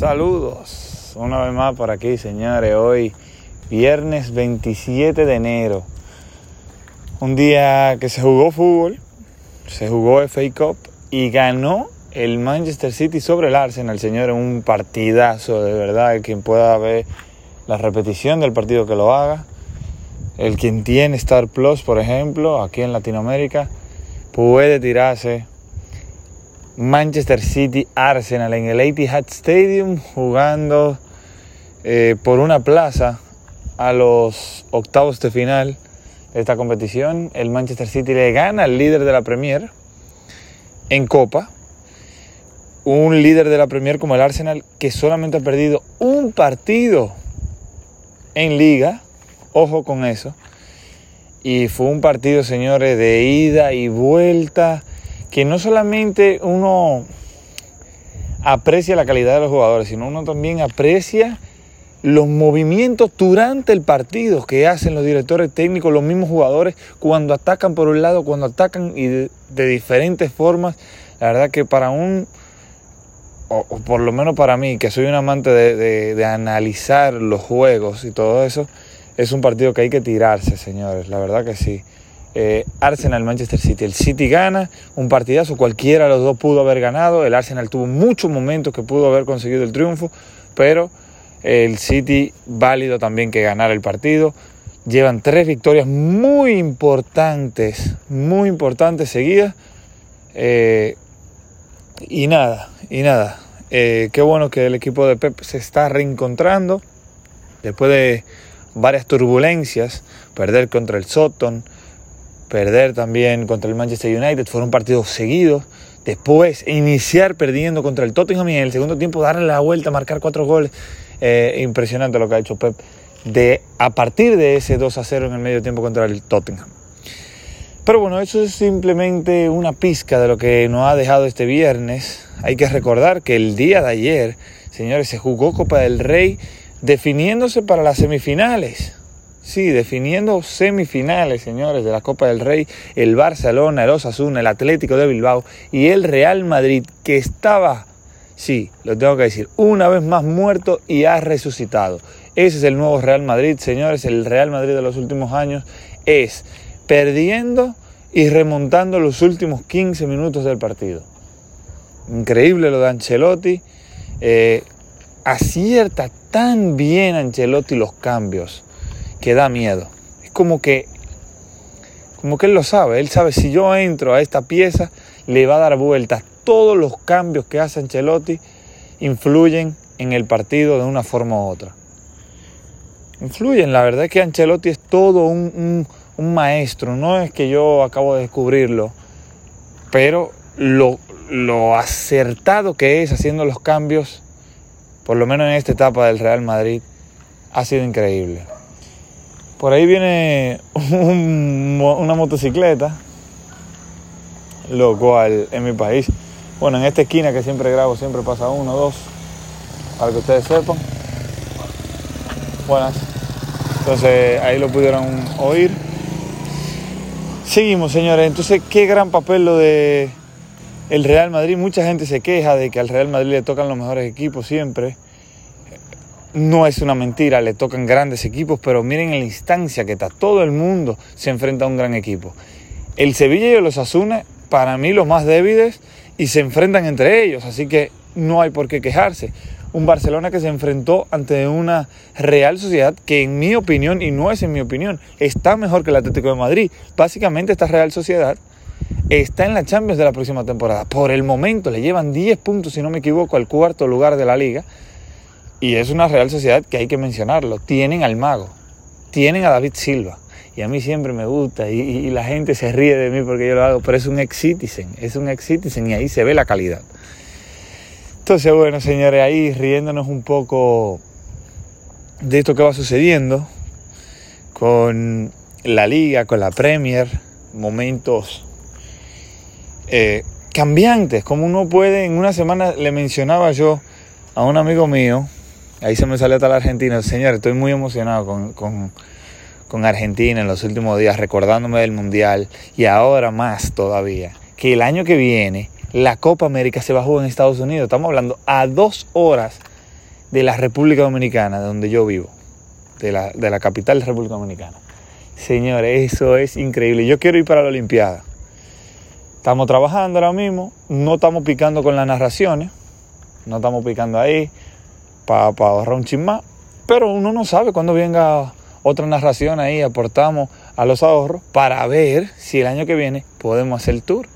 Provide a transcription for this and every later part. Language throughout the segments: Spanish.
Saludos, una vez más por aquí, señores. Hoy, viernes 27 de enero, un día que se jugó fútbol, se jugó FA Cup y ganó el Manchester City sobre el Arsenal, señores. Un partidazo, de verdad. Quien pueda ver la repetición del partido que lo haga. El quien tiene Star Plus, por ejemplo, aquí en Latinoamérica, puede tirarse Manchester City Arsenal en el Etihad Stadium jugando eh, por una plaza a los octavos de final de esta competición. El Manchester City le gana al líder de la Premier en Copa. Un líder de la Premier como el Arsenal que solamente ha perdido un partido en liga. Ojo con eso. Y fue un partido, señores, de ida y vuelta que no solamente uno aprecia la calidad de los jugadores, sino uno también aprecia los movimientos durante el partido que hacen los directores técnicos, los mismos jugadores, cuando atacan por un lado, cuando atacan y de, diferentes formas. La verdad que para un, o, por lo menos para mí, que soy un amante de, de analizar los juegos y todo eso, es un partido que hay que tirarse, señores, la verdad que sí. Eh, Arsenal Manchester City. El City gana un partidazo, cualquiera de los dos pudo haber ganado. El Arsenal tuvo muchos momentos que pudo haber conseguido el triunfo, pero el City válido también que ganara el partido. Llevan tres victorias muy importantes, muy importantes seguidas. Eh, y nada, y nada. Eh, qué bueno que el equipo de Pep se está reencontrando después de varias turbulencias, perder contra el Soton, perder también contra el Manchester United, fueron partidos seguidos. Después iniciar perdiendo contra el Tottenham y en el segundo tiempo darle la vuelta, marcar cuatro goles. Eh, impresionante lo que ha hecho Pep de, a partir de ese 2 a 0 en el medio tiempo contra el Tottenham. Pero bueno, eso es simplemente una pizca de lo que nos ha dejado este viernes. Hay que recordar que el día de ayer, señores, se jugó Copa del Rey definiéndose para las semifinales. Sí, definiendo semifinales, señores, de la Copa del Rey, el Barcelona, el Osasuna, el Atlético de Bilbao y el Real Madrid, que estaba, sí, lo tengo que decir, una vez más muerto y ha resucitado. Ese es el nuevo Real Madrid, señores, el Real Madrid de los últimos años es perdiendo y remontando los últimos 15 minutos del partido. Increíble lo de Ancelotti. Eh, acierta tan bien Ancelotti los cambios que da miedo. Es como que, como que él lo sabe, él sabe si yo entro a esta pieza, le va a dar vueltas. Todos los cambios que hace Ancelotti influyen en el partido de una forma u otra. Influyen, la verdad es que Ancelotti es todo un, un, maestro, no es que yo acabo de descubrirlo, pero lo, lo acertado que es haciendo los cambios, por lo menos en esta etapa del Real Madrid, ha sido increíble. Por ahí viene una motocicleta, lo cual en mi país, bueno, en esta esquina que siempre grabo, siempre pasa uno, dos, para que ustedes sepan. Buenas. Entonces ahí lo pudieron oír. Seguimos, señores. Entonces, qué gran papel lo de el Real Madrid. Mucha gente se queja de que al Real Madrid le tocan los mejores equipos siempre no es una mentira, le tocan grandes equipos, pero miren la instancia que está. Todo el mundo se enfrenta a un gran equipo. El Sevilla y los Asuna, para mí, los más débiles y se enfrentan entre ellos, así que no hay por qué quejarse. Un Barcelona que se enfrentó ante una Real Sociedad que, en mi opinión, y no es en mi opinión, está mejor que el Atlético de Madrid. Básicamente, esta Real Sociedad está en la Champions de la próxima temporada. Por el momento le llevan 10 puntos, si no me equivoco, al cuarto lugar de la liga. Y es una Real Sociedad que hay que mencionarlo. Tienen al mago, tienen a David Silva. Y a mí siempre me gusta y, la gente se ríe de mí porque yo lo hago, pero es un ex citizen, es un ex citizen y ahí se ve la calidad. Entonces, bueno, señores, ahí riéndonos un poco de esto que va sucediendo con la liga, con la Premier, momentos eh, cambiantes, como uno puede, en una semana le mencionaba yo a un amigo mío, Ahí se me salió hasta la Argentina. Señor, estoy muy emocionado con, con, Argentina en los últimos días, recordándome del Mundial y ahora más todavía, que el año que viene la Copa América se va a jugar en Estados Unidos. Estamos hablando a dos horas de la República Dominicana, de donde yo vivo, de la, de la capital de la República Dominicana. Señores, eso es increíble. Yo quiero ir para la Olimpiada. Estamos trabajando ahora mismo, no estamos picando con las narraciones, no estamos picando ahí para ahorrar un chismá, pero uno no sabe cuándo venga otra narración ahí, aportamos a los ahorros para ver si el año que viene podemos hacer el tour,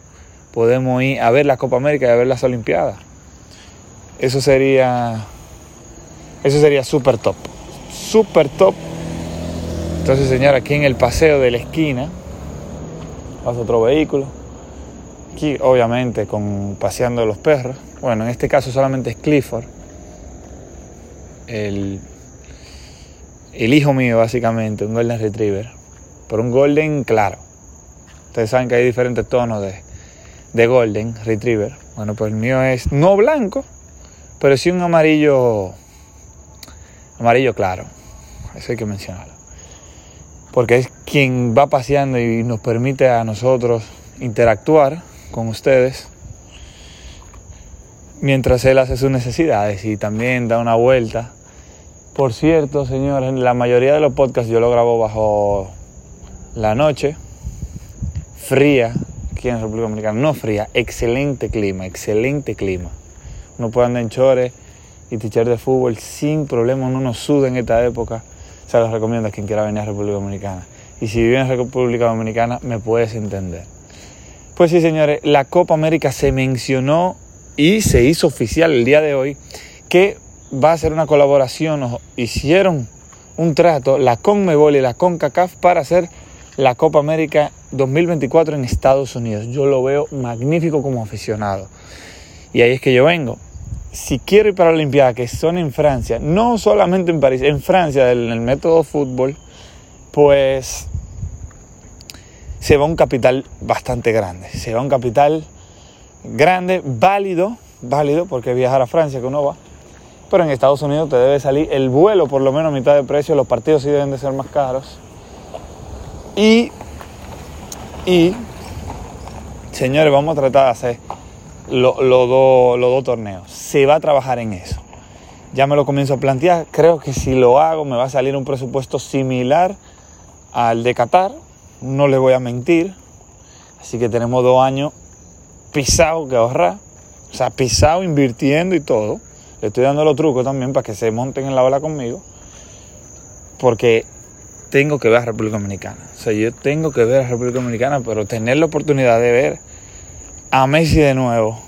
podemos ir a ver la Copa América y a ver las Olimpiadas. Eso sería, eso sería súper top, súper top. Entonces, señor, aquí en el paseo de la esquina pasa otro vehículo Aquí, obviamente, con paseando los perros. Bueno, en este caso solamente es Clifford. El, el hijo mío, básicamente, un Golden Retriever. Pero un Golden claro. Ustedes saben que hay diferentes tonos de, de Golden Retriever. Bueno, pues el mío es no blanco, pero sí un amarillo. Amarillo claro. Eso hay que mencionarlo. Porque es quien va paseando y nos permite a nosotros interactuar con ustedes mientras él hace sus necesidades y también da una vuelta. Por cierto, señores, la mayoría de los podcasts yo lo grabo bajo la noche, fría, aquí en República Dominicana, no fría, excelente clima, excelente clima. Uno puede andar en chores y t de fútbol sin problema, uno no suda en esta época. Se los recomiendo a quien quiera venir a República Dominicana. Y si vive en República Dominicana, me puedes entender. Pues sí, señores, la Copa América se mencionó y se hizo oficial el día de hoy que va a ser una colaboración, hicieron un trato la CONMEBOL y la CONCACAF para hacer la Copa América 2024 en Estados Unidos. Yo lo veo magnífico como aficionado. Y ahí es que yo vengo. Si quiero ir para la Olimpiada, que son en Francia, no solamente en París, en Francia, en el método fútbol, pues se va un capital bastante grande. Se va un capital grande, válido, válido, porque viajar a Francia que uno va. Pero en Estados Unidos te debe salir el vuelo por lo menos a mitad de precio, los partidos sí deben de ser más caros. Y, y señores, vamos a tratar de hacer los dos torneos. Se va a trabajar en eso. Ya me lo comienzo a plantear. Creo que si lo hago me va a salir un presupuesto similar al de Qatar, no le voy a mentir. Así que tenemos dos años pisado que ahorrar. O sea, pisado invirtiendo y todo. Le estoy dando los trucos también para que se monten en la ola conmigo. Porque tengo que ver a República Dominicana. O sea, yo tengo que ver a República Dominicana, pero tener la oportunidad de ver a Messi de nuevo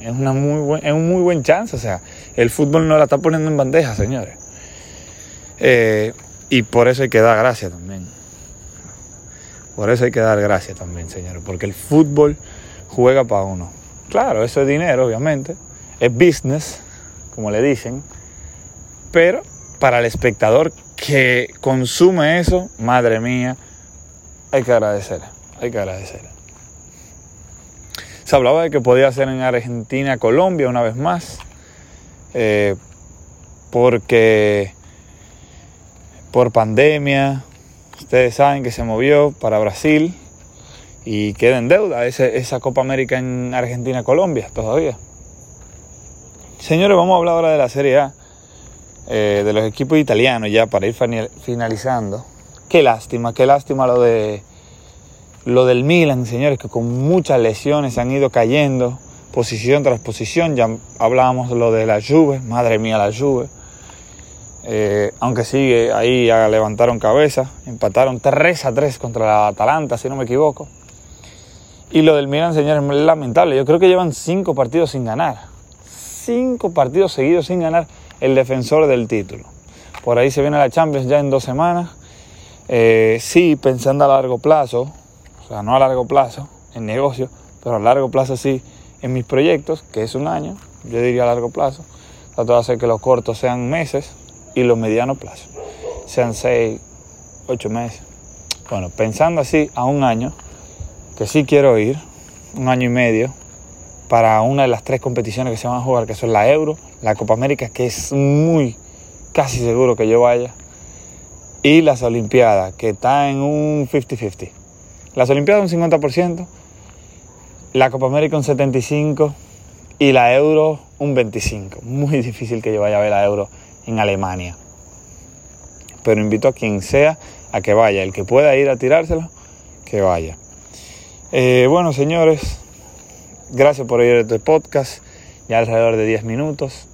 es, una muy buen, es un muy buen chance. O sea, el fútbol no la está poniendo en bandeja, señores. Eh, y por eso hay que dar gracias también. Por eso hay que dar gracias también, señores, porque el fútbol juega para uno. Claro, eso es dinero, obviamente, es business, como le dicen, pero para el espectador que consume eso, madre mía, hay que agradecer, hay que agradecer. Se hablaba de que podía ser en Argentina, Colombia una vez más, eh, porque por pandemia, Ustedes saben que se movió para Brasil y queda en deuda esa Copa América en Argentina-Colombia todavía. Señores, vamos a hablar ahora de la Serie A, eh, de los equipos italianos ya para ir finalizando. Qué lástima, qué lástima lo de lo del Milan, señores, que con muchas lesiones han ido cayendo, posición tras posición. Ya hablábamos lo de la Juve, madre mía la Juve. Eh, aunque sigue ahí levantaron cabeza, empataron 3 a 3 contra la Atalanta, si no me equivoco. Y lo del Milan, señores, es lamentable. Yo creo que llevan 5 partidos sin ganar. 5 partidos seguidos sin ganar el defensor del título. Por ahí se viene la Champions ya en dos semanas. Eh, sí, pensando a largo plazo, o sea, no a largo plazo en negocio, pero a largo plazo sí en mis proyectos, que es un año, yo diría a largo plazo. Trato de hacer que los cortos sean meses, y los medianos plazos, sean seis, ocho meses. Bueno, pensando así a un año, que sí quiero ir, un año y medio, para una de las tres competiciones que se van a jugar, que son la Euro, la Copa América, que es muy, casi seguro que yo vaya, y las Olimpiadas, que está en un 50-50. Las Olimpiadas un 50%, la Copa América un 75% y la Euro un 25. Muy difícil que yo vaya a ver a Euro en Alemania. Pero invito a quien sea a que vaya. El que pueda ir a tirárselo, que vaya. Eh, bueno, señores, gracias por oír este podcast. Ya alrededor de 10 minutos.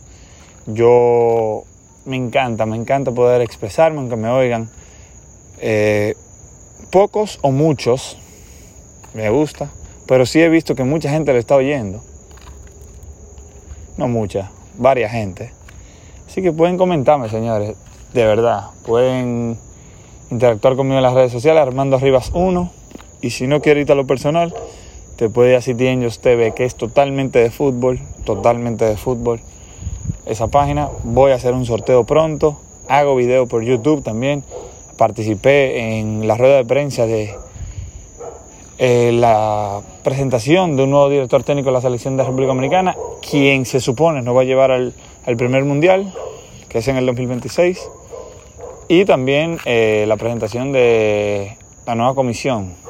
Yo me encanta, me encanta poder expresarme, aunque me oigan. Eh, pocos o muchos, me gusta, pero sí he visto que mucha gente le está oyendo. No mucha, varias gente. Así que pueden comentarme, señores, de verdad. Pueden interactuar conmigo en las redes sociales, Armando Rivas 1. Y si no quieres ir a lo personal, te puede ir a Ellos TV, que es totalmente de fútbol, totalmente de fútbol. Esa página, voy a hacer un sorteo pronto. Hago video por YouTube también. Participé en la rueda de prensa de eh, la presentación de un nuevo director técnico de la selección de la República Dominicana, quien se supone nos va a llevar al, primer mundial, que es en el 2026, y también eh, la presentación de la nueva comisión